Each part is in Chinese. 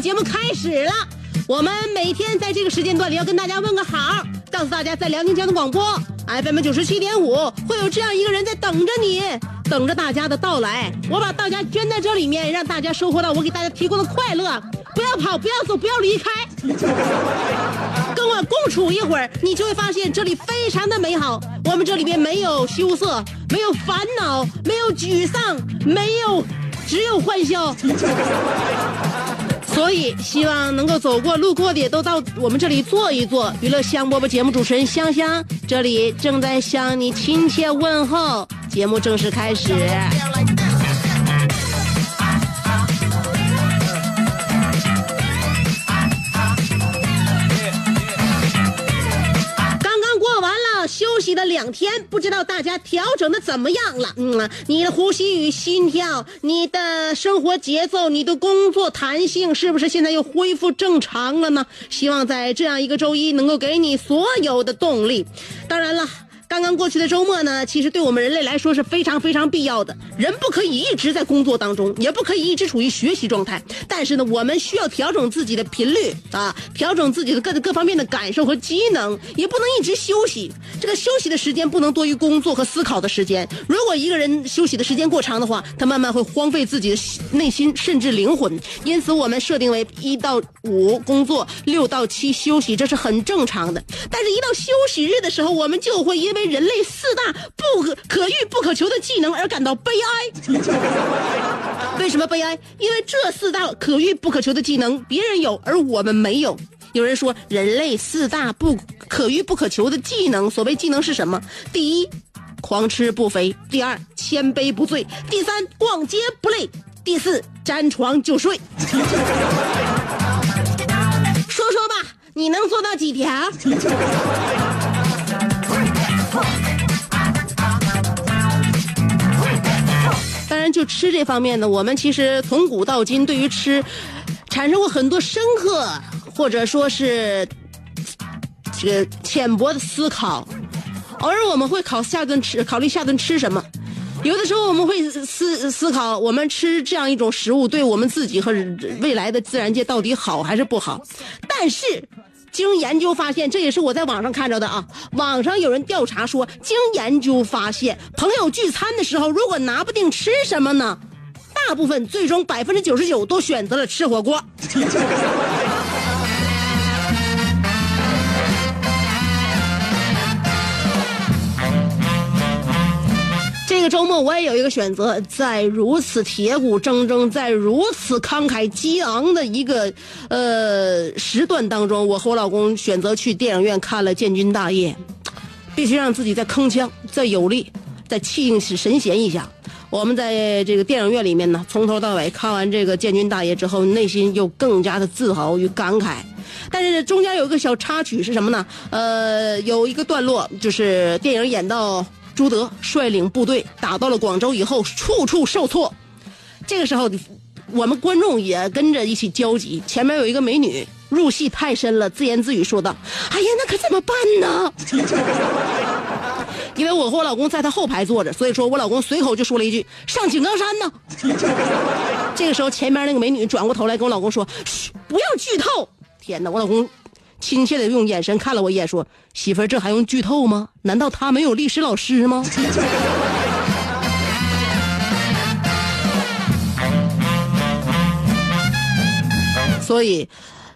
节目开始了。我们每天在这个时间段里要跟大家问个好，告诉大家在辽宁交通广播 FM 九十七点五会有这样一个人在等着你，等着大家的到来。我把大家圈在这里面，让大家收获到我给大家提供的快乐。不要跑，不要走，不要离开，跟我共处一会儿，你就会发现这里非常的美好。我们这里面没有羞涩，没有烦恼，没有沮丧，没有，只有欢笑。所以希望能够走过路过的都到我们这里坐一坐。娱乐香饽饽节目主持人香香，这里正在向你亲切问候。节目正式开始。息的两天，不知道大家调整的怎么样了？嗯，你的呼吸与心跳，你的生活节奏，你的工作弹性，是不是现在又恢复正常了呢？希望在这样一个周一，能够给你所有的动力。当然了。刚刚过去的周末呢，其实对我们人类来说是非常非常必要的。人不可以一直在工作当中，也不可以一直处于学习状态。但是呢，我们需要调整自己的频率啊，调整自己的各各方面的感受和机能，也不能一直休息。这个休息的时间不能多于工作和思考的时间。如果一个人休息的时间过长的话，他慢慢会荒废自己的内心，甚至灵魂。因此，我们设定为一到五工作，六到七休息，这是很正常的。但是，一到休息日的时候，我们就会因为人类四大不可可遇不可求的技能而感到悲哀。为什么悲哀？因为这四大可遇不可求的技能别人有，而我们没有。有人说，人类四大不可遇不可求的技能，所谓技能是什么？第一，狂吃不肥；第二，千杯不醉；第三，逛街不累；第四，沾床就睡。说说吧，你能做到几条？当然，就吃这方面呢，我们其实从古到今对于吃产生过很多深刻或者说是这个浅薄的思考。偶尔我们会考下顿吃，考虑下顿吃什么。有的时候我们会思思考，我们吃这样一种食物对我们自己和未来的自然界到底好还是不好。但是，经研究发现，这也是我在网上看着的啊。网上有人调查说，经研究发现，朋友聚餐的时候，如果拿不定吃什么呢，大部分最终百分之九十九都选择了吃火锅。这个周末我也有一个选择，在如此铁骨铮铮，在如此慷慨激昂的一个呃时段当中，我和我老公选择去电影院看了《建军大业》，必须让自己再铿锵、再有力、再气定神闲一下。我们在这个电影院里面呢，从头到尾看完这个《建军大业》之后，内心又更加的自豪与感慨。但是中间有一个小插曲是什么呢？呃，有一个段落就是电影演到。朱德率领部队打到了广州以后，处处受挫。这个时候，我们观众也跟着一起焦急。前面有一个美女入戏太深了，自言自语说道：“哎呀，那可怎么办呢？”因为我和我老公在他后排坐着，所以说我老公随口就说了一句：“上井冈山呢。”这个时候，前面那个美女转过头来跟我老公说：“嘘，不要剧透。”天哪，我老公亲切的用眼神看了我一眼，说：“媳妇儿，这还用剧透吗？难道他没有历史老师吗？” 所以，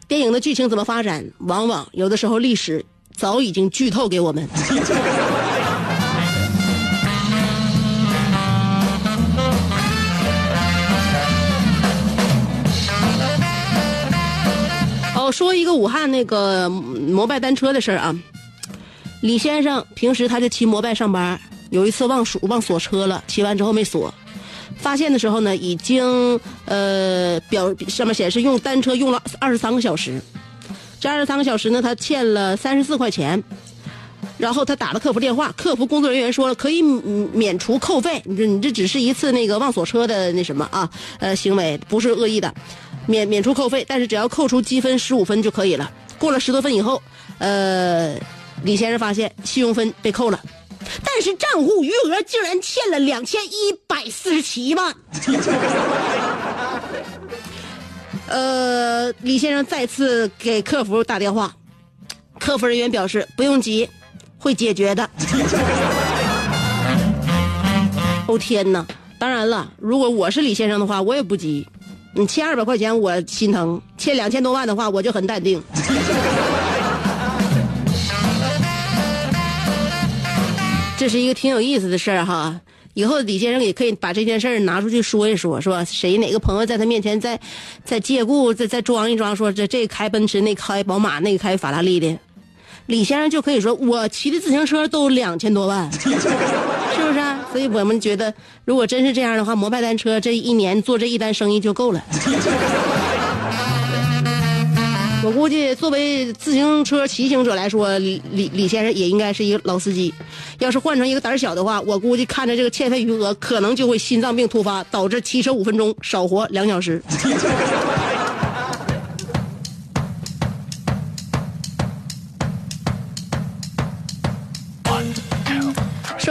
电影的剧情怎么发展，往往有的时候历史早已经剧透给我们。我，说一个武汉那个摩拜单车的事儿啊。李先生平时他就骑摩拜上班，有一次忘锁忘锁车了，骑完之后没锁，发现的时候呢，已经呃表上面显示用单车用了二十三个小时，这二十三个小时呢，他欠了三十四块钱，然后他打了客服电话，客服工作人员说了可以免除扣费，你这你这只是一次那个忘锁车的那什么啊呃行为，不是恶意的，免免除扣费，但是只要扣除积分十五分就可以了。过了十多分以后，呃，李先生发现信用分被扣了。但是账户余额竟然欠了两千一百四十七万。呃，李先生再次给客服打电话，客服人员表示不用急，会解决的。哦天哪！当然了，如果我是李先生的话，我也不急。你欠二百块钱我心疼，欠两千多万的话我就很淡定。这是一个挺有意思的事儿哈，以后李先生也可以把这件事儿拿出去说一说，是吧？谁哪个朋友在他面前再再借故再再装一装，说这这开奔驰，那开宝马，那个开法拉利的，李先生就可以说我骑的自行车都两千多万，所以我们觉得，如果真是这样的话，摩拜单车这一年做这一单生意就够了。我估计，作为自行车骑行者来说，李李李先生也应该是一个老司机。要是换成一个胆小的话，我估计看着这个欠费余额，可能就会心脏病突发，导致骑车五分钟少活两小时。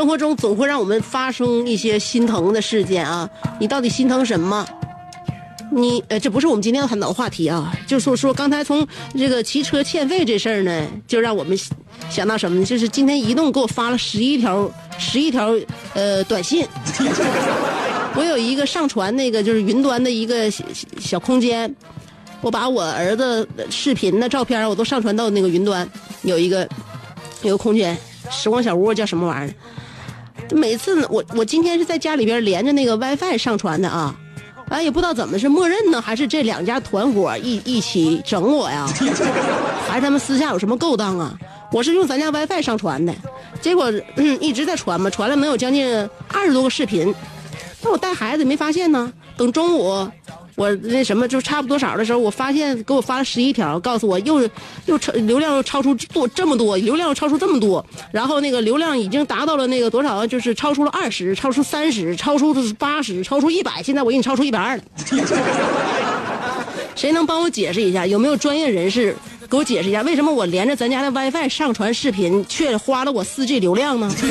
生活中总会让我们发生一些心疼的事件啊！你到底心疼什么？你呃，这不是我们今天要谈讨的话题啊，就是说说刚才从这个骑车欠费这事儿呢，就让我们想到什么呢？就是今天移动给我发了十一条十一条呃短信，我有一个上传那个就是云端的一个小小空间，我把我儿子视频的照片我都上传到那个云端，有一个有个空间，时光小屋叫什么玩意儿？每次，我我今天是在家里边连着那个 WiFi 上传的啊。哎，也不知道怎么是默认呢，还是这两家团伙一一起整我呀？还是他们私下有什么勾当啊？我是用咱家 WiFi 上传的，结果一直在传嘛，传了能有将近二十多个视频，那我带孩子没发现呢。等中午我那什么就差不多少的时候，我发现给我发了十一条，告诉我又又超流量又超出多这么多，流量又超出这么多，然后那个流量已经达到了那个多少，就是超出了二十，超出三十，超出八十，超出一百，现在我给你超出一百二了。谁能帮我解释一下？有没有专业人士给我解释一下，为什么我连着咱家的 WiFi 上传视频，却花了我 4G 流量呢？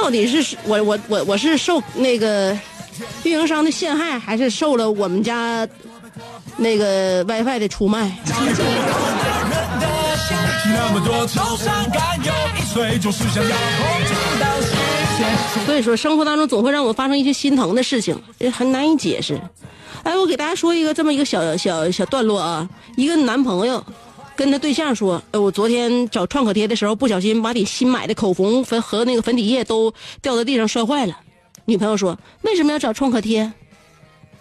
到底是我我我我是受那个运营商的陷害，还是受了我们家那个 WiFi 的出卖？所以说，生活当中总会让我发生一些心疼的事情，也很难以解释。哎，我给大家说一个这么一个小小小段落啊，一个男朋友。跟他对象说：“呃，我昨天找创可贴的时候，不小心把你新买的口红粉和那个粉底液都掉在地上摔坏了。”女朋友说：“为什么要找创可贴？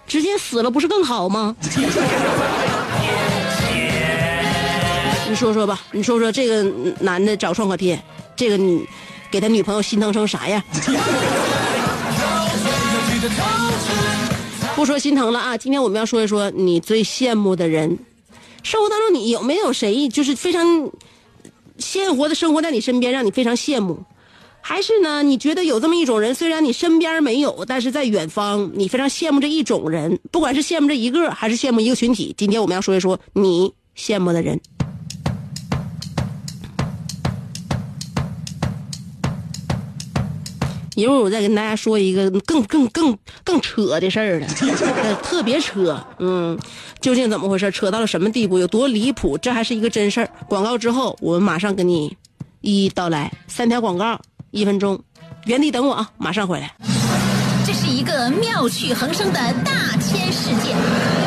直接死了不是更好吗？” 你说说吧，你说说这个男的找创可贴，这个你给他女朋友心疼成啥样？不说心疼了啊，今天我们要说一说你最羡慕的人。生活当中，你有没有谁就是非常鲜活的生活在你身边，让你非常羡慕？还是呢，你觉得有这么一种人，虽然你身边没有，但是在远方，你非常羡慕这一种人，不管是羡慕这一个，还是羡慕一个群体。今天我们要说一说你羡慕的人。一会儿我再跟大家说一个更更更更扯的事儿了，特别扯，嗯，究竟怎么回事？扯到了什么地步？有多离谱？这还是一个真事儿。广告之后，我们马上跟你一一道来。三条广告，一分钟，原地等我啊，马上回来。这是一个妙趣横生的大千世界。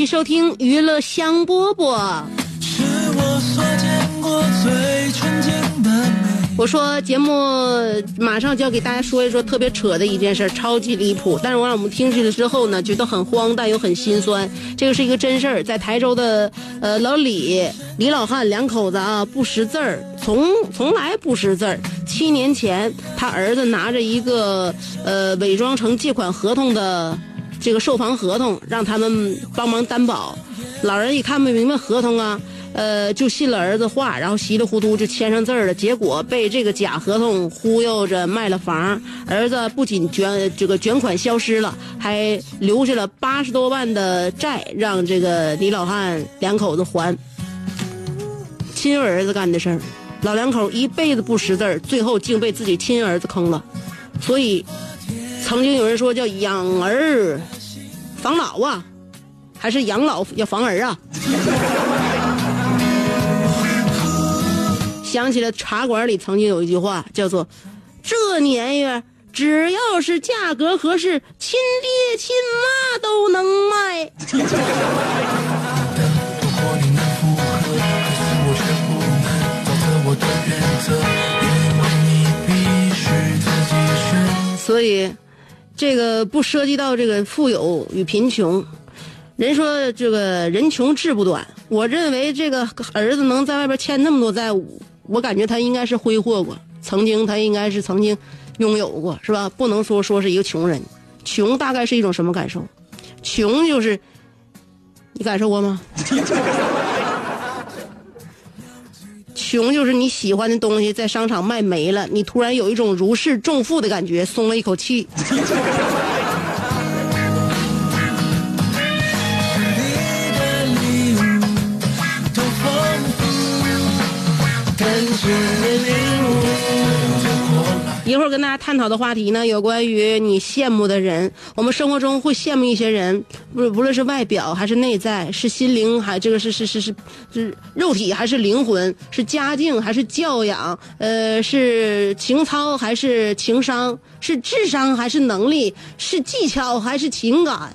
续收听娱乐香饽饽。是我所见过最纯净的美。我说节目马上就要给大家说一说特别扯的一件事，超级离谱。但是我让我们听去了之后呢，觉得很荒诞又很心酸。这个是一个真事儿，在台州的呃老李李老汉两口子啊不识字儿，从从来不识字儿。七年前，他儿子拿着一个呃伪装成借款合同的这个售房合同，让他们帮忙担保。老人一看不明白合同啊，呃，就信了儿子话，然后稀里糊涂就签上字儿了。结果被这个假合同忽悠着卖了房，儿子不仅卷这个卷款消失了，还留下了八十多万的债，让这个李老汉两口子还。亲儿子干的事儿，老两口一辈子不识字儿，最后竟被自己亲儿子坑了。所以，曾经有人说叫养儿防老啊，还是养老要防儿啊？想起了茶馆里曾经有一句话，叫做“这年月只要是价格合适，亲爹亲妈都能卖”。所以，这个不涉及到这个富有与贫穷。人说这个人穷志不短，我认为这个儿子能在外边欠那么多债务，我感觉他应该是挥霍过，曾经他应该是曾经拥有过，是吧？不能说说是一个穷人，穷大概是一种什么感受？穷就是你感受过吗？穷就是你喜欢的东西在商场卖没了，你突然有一种如释重负的感觉，松了一口气。一会儿跟大家探讨的话题呢，有关于你羡慕的人。我们生活中会羡慕一些人，不不论是外表还是内在，是心灵还这个是是是是是肉体还是灵魂，是家境还是教养，呃，是情操还是情商，是智商还是能力，是技巧还是情感。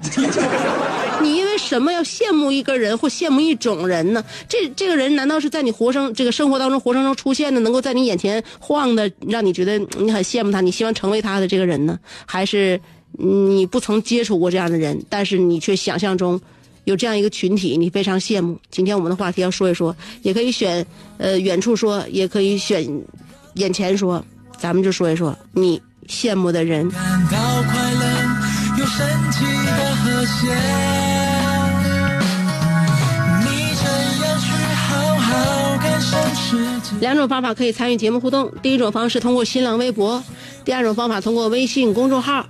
你因为什么要羡慕一个人或羡慕一种人呢？这这个人难道是在你活生这个生活当中活生生出现的，能够在你眼前晃的，让你觉得你很羡慕他，你希望成为他的这个人呢？还是你不曾接触过这样的人，但是你却想象中有这样一个群体，你非常羡慕？今天我们的话题要说一说，也可以选呃远处说，也可以选眼前说，咱们就说一说你羡慕的人。感到快乐，有神奇的和谐。两种方法可以参与节目互动。第一种方式通过新浪微博，第二种方法通过微信公众号。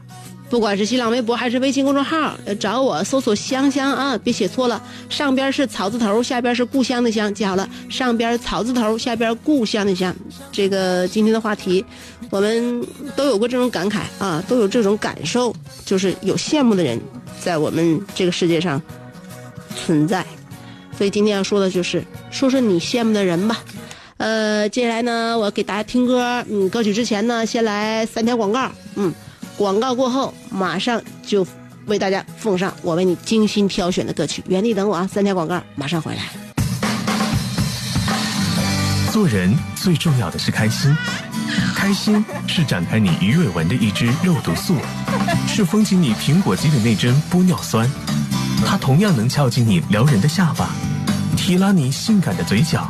不管是新浪微博还是微信公众号，找我搜索“香香”啊，别写错了，上边是草字头，下边是故乡的乡，记好了，上边草字头，下边故乡的乡。这个今天的话题，我们都有过这种感慨啊，都有这种感受，就是有羡慕的人在我们这个世界上存在。所以今天要说的就是说说你羡慕的人吧。呃，接下来呢，我给大家听歌。嗯，歌曲之前呢，先来三条广告。嗯，广告过后马上就为大家奉上我为你精心挑选的歌曲。原地等我啊，三条广告马上回来。做人最重要的是开心，开心是展开你鱼尾纹的一支肉毒素，是封紧你苹果肌的那针玻尿酸，它同样能翘起你撩人的下巴，提拉你性感的嘴角，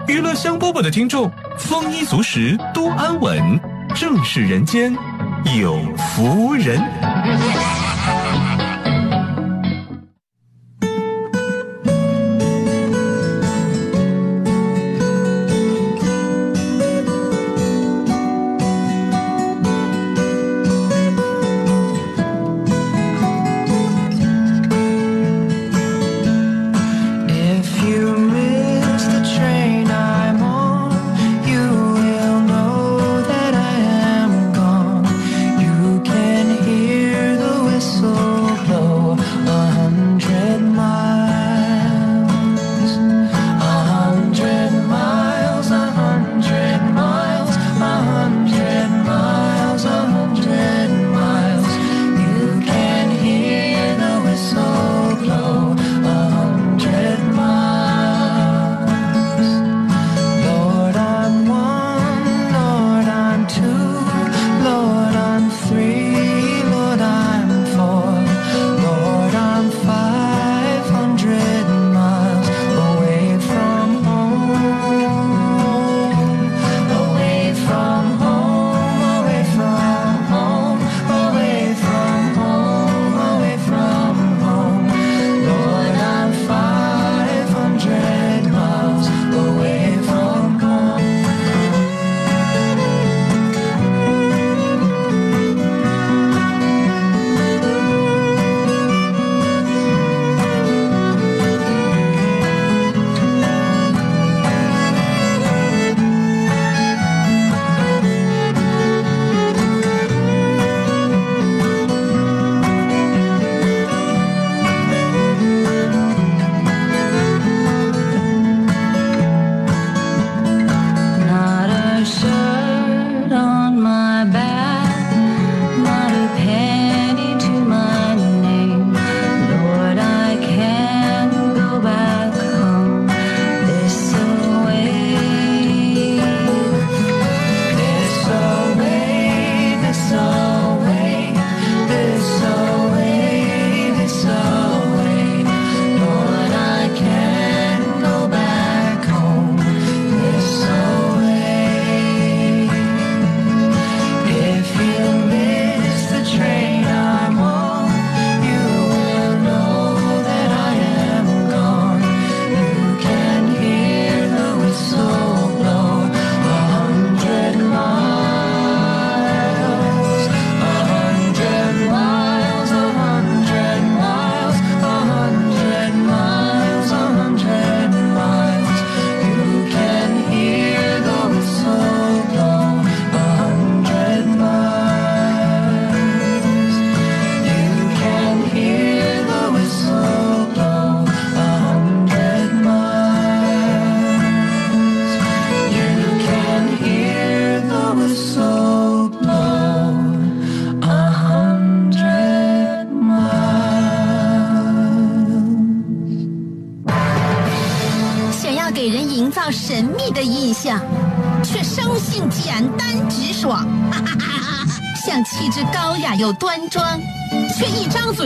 娱乐香饽饽的听众丰衣足食，多安稳，正是人间有福人。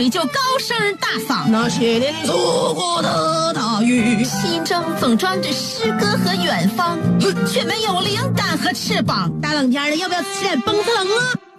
你就高声大嗓。那些年错过的大雨，心中总装着诗歌和远方，却没有灵感和翅膀。大冷天的，要不要吃点蹦子冷啊？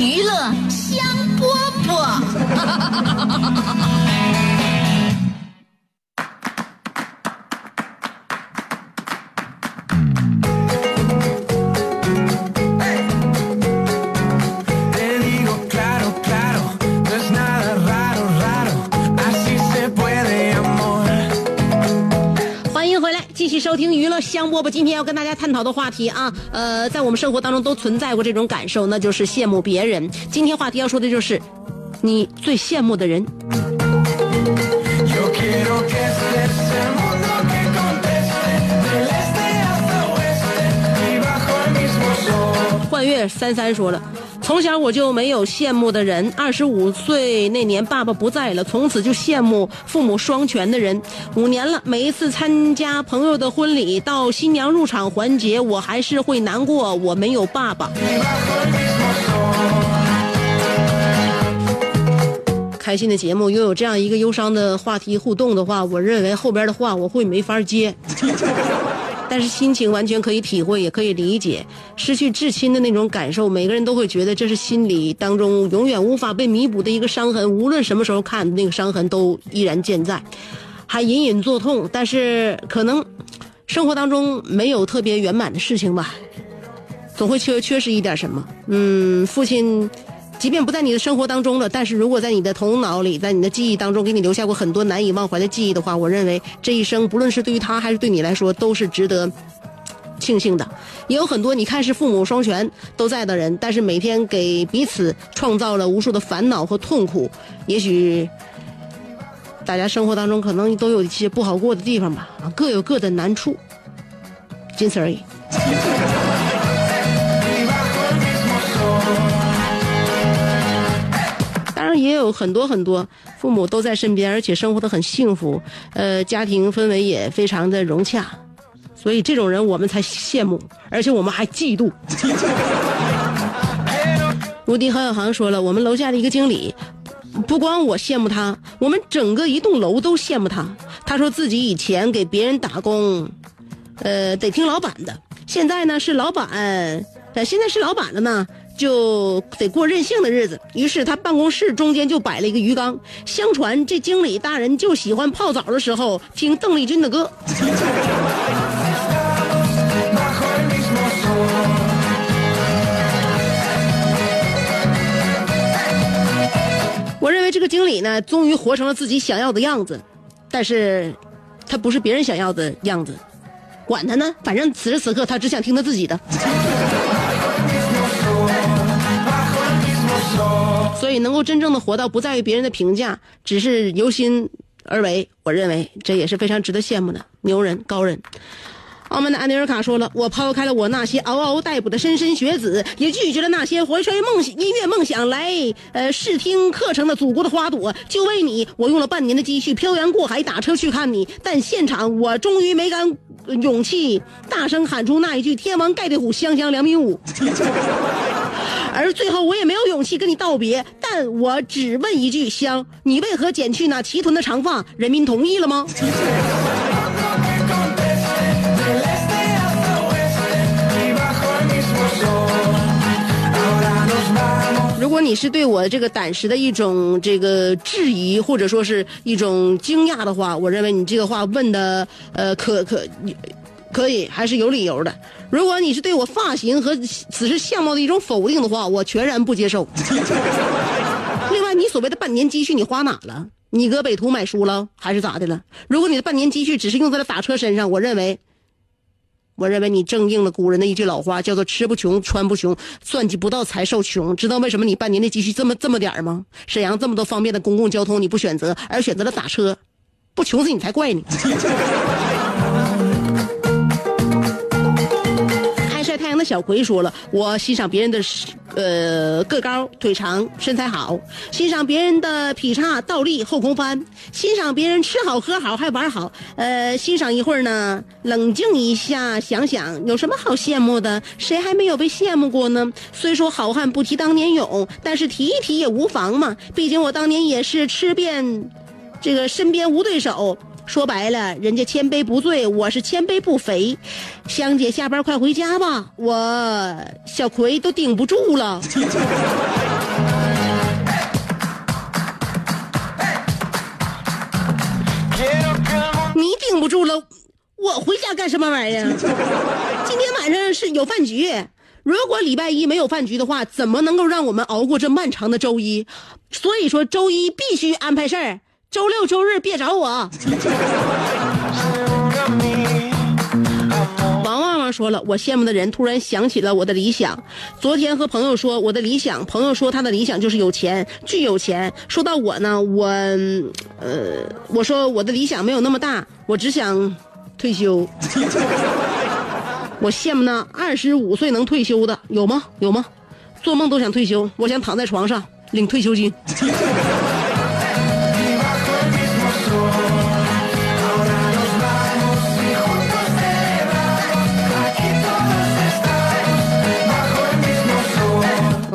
娱乐香饽饽。收听娱乐香饽饽。今天要跟大家探讨的话题啊，呃，在我们生活当中都存在过这种感受，那就是羡慕别人。今天话题要说的就是你最羡慕的人。幻月三三说了，从小我就没有羡慕的人。二十五岁那年，爸爸不在了，从此就羡慕父母双全的人。五年了，每一次参加朋友的婚礼，到新娘入场环节，我还是会难过，我没有爸爸。开心的节目拥有这样一个忧伤的话题互动的话，我认为后边的话我会没法接。但是心情完全可以体会，也可以理解。失去至亲的那种感受，每个人都会觉得这是心里当中永远无法被弥补的一个伤痕。无论什么时候看，那个伤痕都依然健在，还隐隐作痛。但是可能生活当中没有特别圆满的事情吧，总会缺缺失一点什么。嗯，父亲。即便不在你的生活当中了，但是如果在你的头脑里，在你的记忆当中给你留下过很多难以忘怀的记忆的话，我认为这一生不论是对于他还是对你来说，都是值得庆幸的。也有很多你看是父母双全都在的人，但是每天给彼此创造了无数的烦恼和痛苦。也许大家生活当中可能都有一些不好过的地方吧，各有各的难处，仅此而已。也有很多很多父母都在身边，而且生活的很幸福，呃，家庭氛围也非常的融洽，所以这种人我们才羡慕，而且我们还嫉妒。无敌何小航说了，我们楼下的一个经理，不光我羡慕他，我们整个一栋楼都羡慕他。他说自己以前给别人打工，呃，得听老板的，现在呢是老板，呃，现在是老板了呢。就得过任性的日子，于是他办公室中间就摆了一个鱼缸。相传这经理大人就喜欢泡澡的时候听邓丽君的歌。我认为这个经理呢，终于活成了自己想要的样子，但是，他不是别人想要的样子，管他呢，反正此时此刻他只想听他自己的。所以能够真正的活到不在于别人的评价，只是由心而为，我认为这也是非常值得羡慕的牛人高人。澳门的安尼尔卡说了：“我抛开了我那些嗷嗷待哺的莘莘学子，也拒绝了那些怀揣梦音乐梦想来呃试听课程的祖国的花朵。就为你，我用了半年的积蓄漂洋过海打车去看你，但现场我终于没敢勇气大声喊出那一句‘天王盖地虎，香香两米五’。”而最后我也没有勇气跟你道别，但我只问一句：香，你为何剪去那齐臀的长发？人民同意了吗？如果你是对我这个胆识的一种这个质疑，或者说是一种惊讶的话，我认为你这个话问的呃可可可以还是有理由的。如果你是对我发型和此时相貌的一种否定的话，我全然不接受。另外，你所谓的半年积蓄你花哪了？你搁北图买书了，还是咋的了？如果你的半年积蓄只是用在了打车身上，我认为我认为你正应了古人的一句老话，叫做“吃不穷，穿不穷，算计不到才受穷”。知道为什么你半年的积蓄这么这么点儿吗？沈阳这么多方便的公共交通你不选择，而选择了打车，不穷死你才怪呢。的小葵说了，我欣赏别人的呃个高腿长身材好，欣赏别人的劈叉倒立后空翻，欣赏别人吃好喝好还玩好，呃，欣赏一会儿呢，冷静一下想想有什么好羡慕的？谁还没有被羡慕过呢？虽说好汉不提当年勇，但是提一提也无妨嘛，毕竟我当年也是吃遍这个身边无对手。说白了，人家千杯不醉，我是千杯不肥。香姐下班快回家吧，我小葵都顶不住了。你顶不住了，我回家干什么玩意儿？今天晚上是有饭局，如果礼拜一没有饭局的话，怎么能够让我们熬过这漫长的周一？所以说周一必须安排事儿。周六周日别找我。王旺旺说了，我羡慕的人突然想起了我的理想。昨天和朋友说我的理想，朋友说他的理想就是有钱，巨有钱。说到我呢，我，呃，我说我的理想没有那么大，我只想退休。我羡慕那二十五岁能退休的，有吗？有吗？做梦都想退休，我想躺在床上领退休金。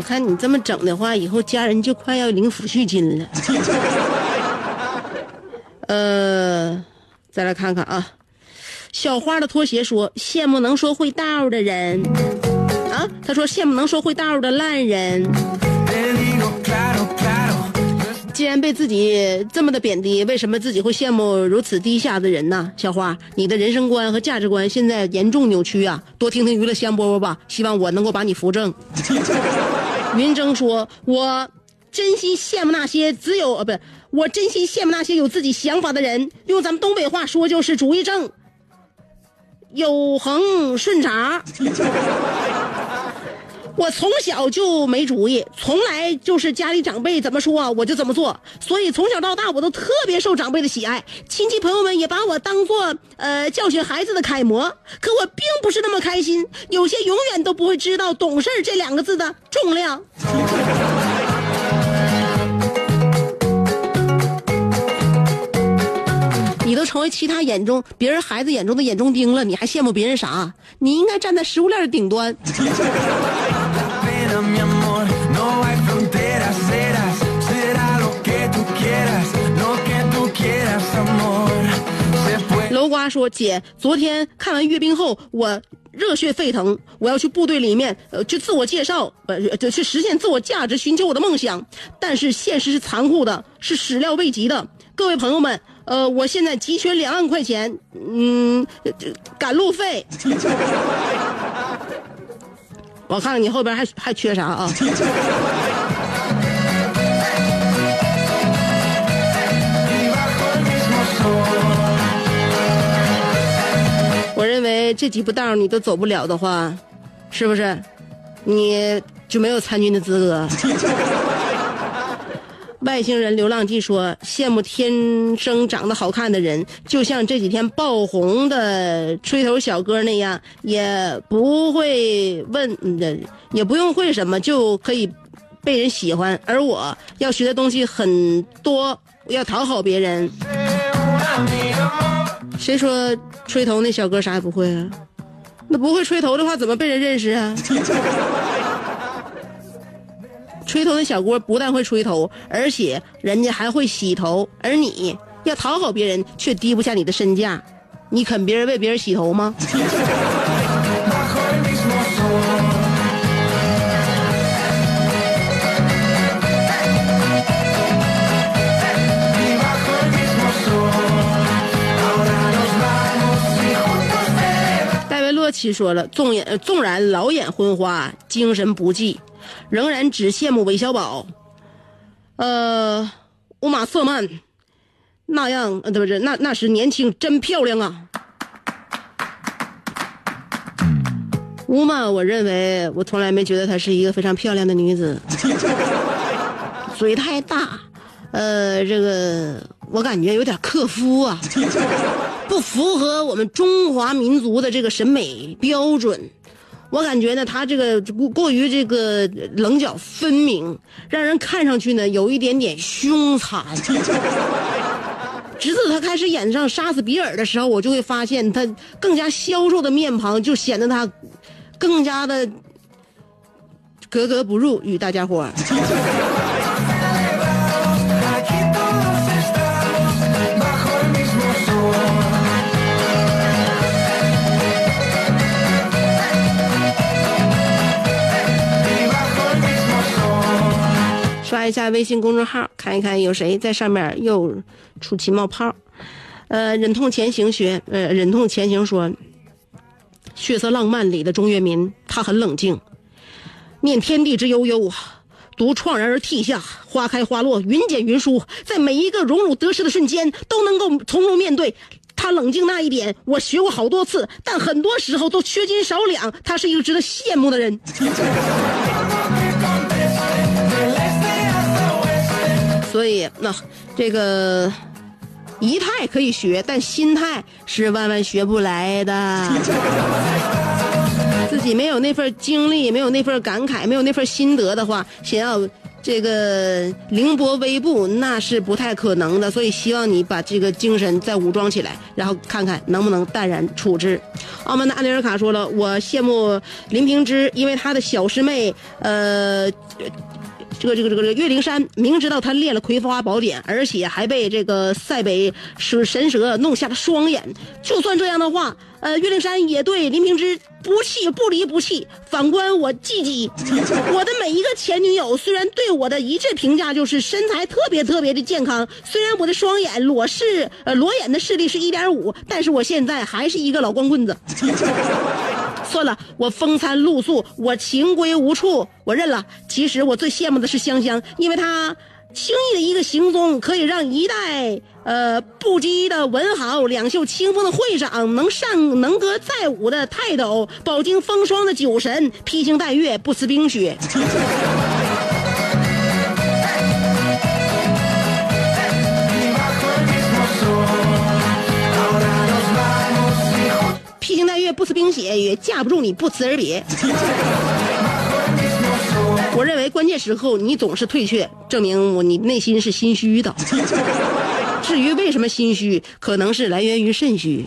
看你这么整的话，以后家人就快要领抚恤金了。呃，再来看看啊，小花的拖鞋说羡慕能说会道的人啊，他说羡慕能说会道的烂人。既然被自己这么的贬低，为什么自己会羡慕如此低下的人呢？小花，你的人生观和价值观现在严重扭曲啊！多听听娱乐香饽饽吧，希望我能够把你扶正。云峥说：“我真心羡慕那些只有呃，不，我真心羡慕那些有自己想法的人。用咱们东北话说，就是主意正，有恒顺茬。我从小就没主意，从来就是家里长辈怎么说我就怎么做，所以从小到大我都特别受长辈的喜爱，亲戚朋友们也把我当做呃教训孩子的楷模。可我并不是那么开心，有些永远都不会知道‘懂事’这两个字的重量。你都成为其他眼中别人孩子眼中的眼中钉了，你还羡慕别人啥？你应该站在食物链的顶端。他说：“姐，昨天看完阅兵后，我热血沸腾，我要去部队里面，呃，去自我介绍，呃，就去实现自我价值，寻求我的梦想。但是现实是残酷的，是始料未及的。各位朋友们，呃，我现在急缺两万块钱，嗯，赶路费。我看看你后边还还缺啥啊？”为这几步道你都走不了的话，是不是？你就没有参军的资格。外星人流浪记说：“羡慕天生长得好看的人，就像这几天爆红的吹头小哥那样，也不会问，也不用会什么就可以被人喜欢。而我要学的东西很多，要讨好别人。谁说吹头那小哥啥也不会啊？那不会吹头的话，怎么被人认识啊？” 吹头那小郭不但会吹头，而且人家还会洗头，而你要讨好别人，却低不下你的身价，你肯别人为别人洗头吗？戴维洛奇说了，纵眼纵然老眼昏花，精神不济。仍然只羡慕韦小宝，呃，乌玛瑟曼那样，呃，不是那那时年轻真漂亮啊！乌玛，我认为我从来没觉得她是一个非常漂亮的女子，嘴太大，呃，这个我感觉有点克夫啊，不符合我们中华民族的这个审美标准。我感觉呢，他这个过过于这个棱角分明，让人看上去呢有一点点凶残。直至他开始演上杀死比尔的时候，我就会发现他更加消瘦的面庞，就显得他更加的格格不入与大家伙儿。刷一下微信公众号，看一看有谁在上面又出奇冒泡。呃，忍痛前行学，呃，忍痛前行说，《血色浪漫》里的钟跃民，他很冷静，念天地之悠悠，独怆然而涕下，花开花落，云卷云舒，在每一个荣辱得失的瞬间，都能够从容面对。他冷静那一点，我学过好多次，但很多时候都缺斤少两。他是一个值得羡慕的人。所以那这个仪态可以学，但心态是万万学不来的。自己没有那份经历，没有那份感慨，没有那份心得的话，想要这个凌波微步，那是不太可能的。所以希望你把这个精神再武装起来，然后看看能不能淡然处之。澳门的安尼尔卡说了，我羡慕林平之，因为他的小师妹，呃。这个这个这个岳灵珊明知道他练了葵花宝典，而且还被这个塞北神神蛇弄瞎了双眼。就算这样的话，呃，岳灵珊也对林平之不弃不离不弃。反观我季季，我的每一个前女友虽然对我的一致评价就是身材特别特别的健康，虽然我的双眼裸视呃裸眼的视力是一点五，但是我现在还是一个老光棍子。算了，我风餐露宿，我情归无处，我认了。其实我最羡慕的是香香，因为她轻易的一个行踪，可以让一代呃不羁的文豪、两袖清风的会长，能上能歌载舞的泰斗，饱经风霜的酒神，披星戴月，不辞冰雪。月，不辞冰雪，也架不住你不辞而别。我认为关键时候你总是退却，证明我你内心是心虚的。至于为什么心虚，可能是来源于肾虚。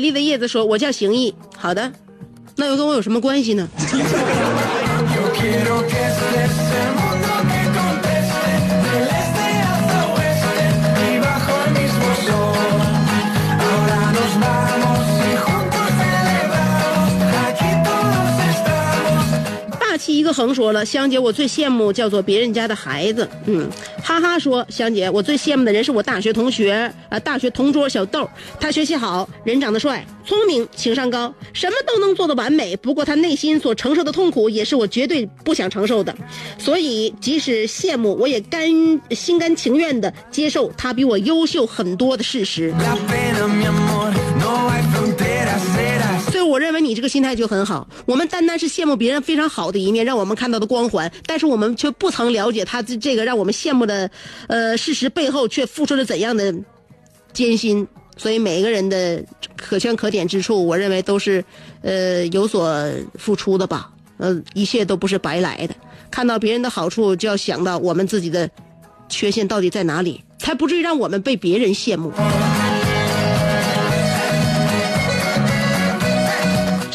丽的叶子说：“我叫邢毅，好的，那又跟我有什么关系呢？”霸气一个横说了，香姐，我最羡慕叫做别人家的孩子，嗯。哈哈说：“香姐，我最羡慕的人是我大学同学啊、大学同桌小豆，他学习好，人长得帅，聪明，情商高，什么都能做得完美。不过他内心所承受的痛苦，也是我绝对不想承受的。所以即使羡慕，我也甘心甘情愿的接受他比我优秀很多的事实。”我认为你这个心态就很好。我们单单是羡慕别人非常好的一面，让我们看到的光环，但是我们却不曾了解他这这个让我们羡慕的，呃，事实背后却付出了怎样的艰辛。所以每一个人的可圈可点之处，我认为都是，呃，有所付出的吧。呃，一切都不是白来的。看到别人的好处，就要想到我们自己的缺陷到底在哪里，才不至于让我们被别人羡慕。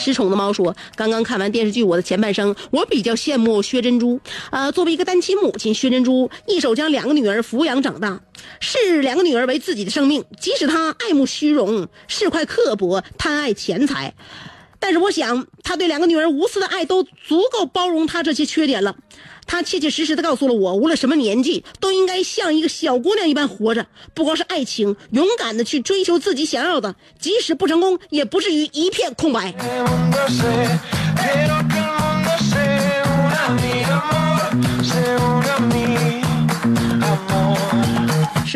失宠的猫说：“刚刚看完电视剧《我的前半生》，我比较羡慕薛珍珠。呃，作为一个单亲母亲，薛珍珠一手将两个女儿抚养长大，视两个女儿为自己的生命。即使她爱慕虚荣，是块刻薄，贪爱钱财。”但是我想，她对两个女儿无私的爱都足够包容她这些缺点了。他切切实实的告诉了我，无论什么年纪，都应该像一个小姑娘一般活着。不光是爱情，勇敢的去追求自己想要的，即使不成功，也不至于一片空白。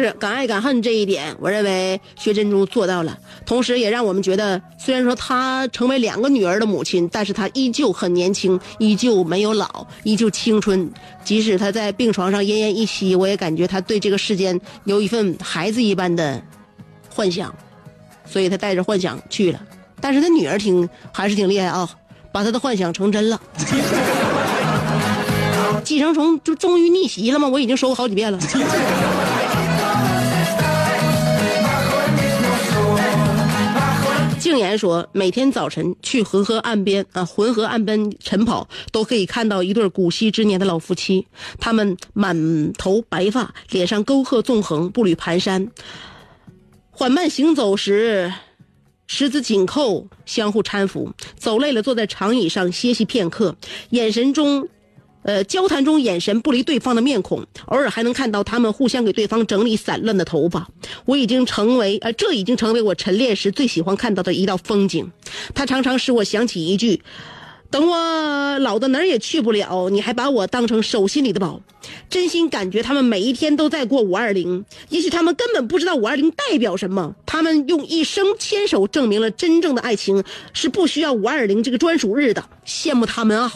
是敢爱敢恨这一点，我认为薛珍珠做到了，同时也让我们觉得，虽然说她成为两个女儿的母亲，但是她依旧很年轻，依旧没有老，依旧青春。即使她在病床上奄奄一息，我也感觉她对这个世间有一份孩子一般的幻想，所以她带着幻想去了。但是她女儿挺还是挺厉害啊，把她的幻想成真了。寄生虫就终于逆袭了吗？我已经说过好几遍了。言说，每天早晨去浑河岸边啊，浑河岸边晨跑，都可以看到一对古稀之年的老夫妻，他们满头白发，脸上沟壑纵横，步履蹒跚，缓慢行走时，十指紧扣，相互搀扶，走累了坐在长椅上歇息片刻，眼神中。呃，交谈中眼神不离对方的面孔，偶尔还能看到他们互相给对方整理散乱的头发。我已经成为呃，这已经成为我晨练时最喜欢看到的一道风景。他常常使我想起一句：“等我老的哪儿也去不了，你还把我当成手心里的宝。”真心感觉他们每一天都在过五二零，也许他们根本不知道五二零代表什么，他们用一生牵手证明了真正的爱情是不需要五二零这个专属日的。羡慕他们啊！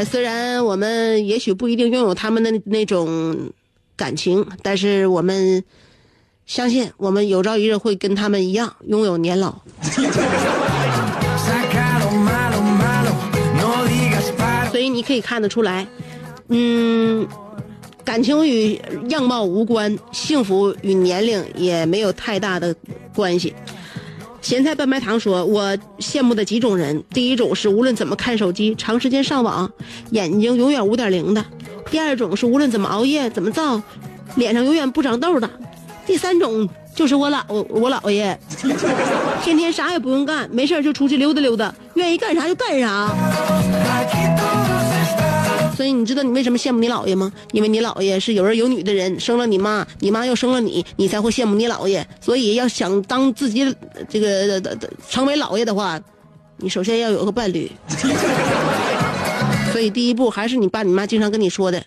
呃，虽然我们也许不一定拥有他们的那种感情，但是我们相信，我们有朝一日会跟他们一样拥有年老。所以你可以看得出来，嗯，感情与样貌无关，幸福与年龄也没有太大的关系。咸菜拌白糖说：“我羡慕的几种人，第一种是无论怎么看手机、长时间上网，眼睛永远五点零的；第二种是无论怎么熬夜、怎么造，脸上永远不长痘的；第三种就是我姥 我姥爷，天天啥也不用干，没事就出去溜达溜达，愿意干啥就干啥。”所以你知道你为什么羡慕你姥爷吗？因为你姥爷是有儿有女的人，生了你妈，你妈又生了你，你才会羡慕你姥爷。所以要想当自己这个成为姥爷的话，你首先要有个伴侣。所以第一步还是你爸你妈经常跟你说的，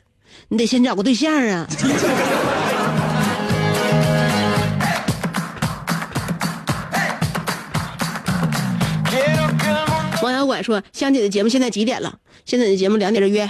你得先找个对象啊。王小管说：“香姐的节目现在几点了？现在的节目两点就约。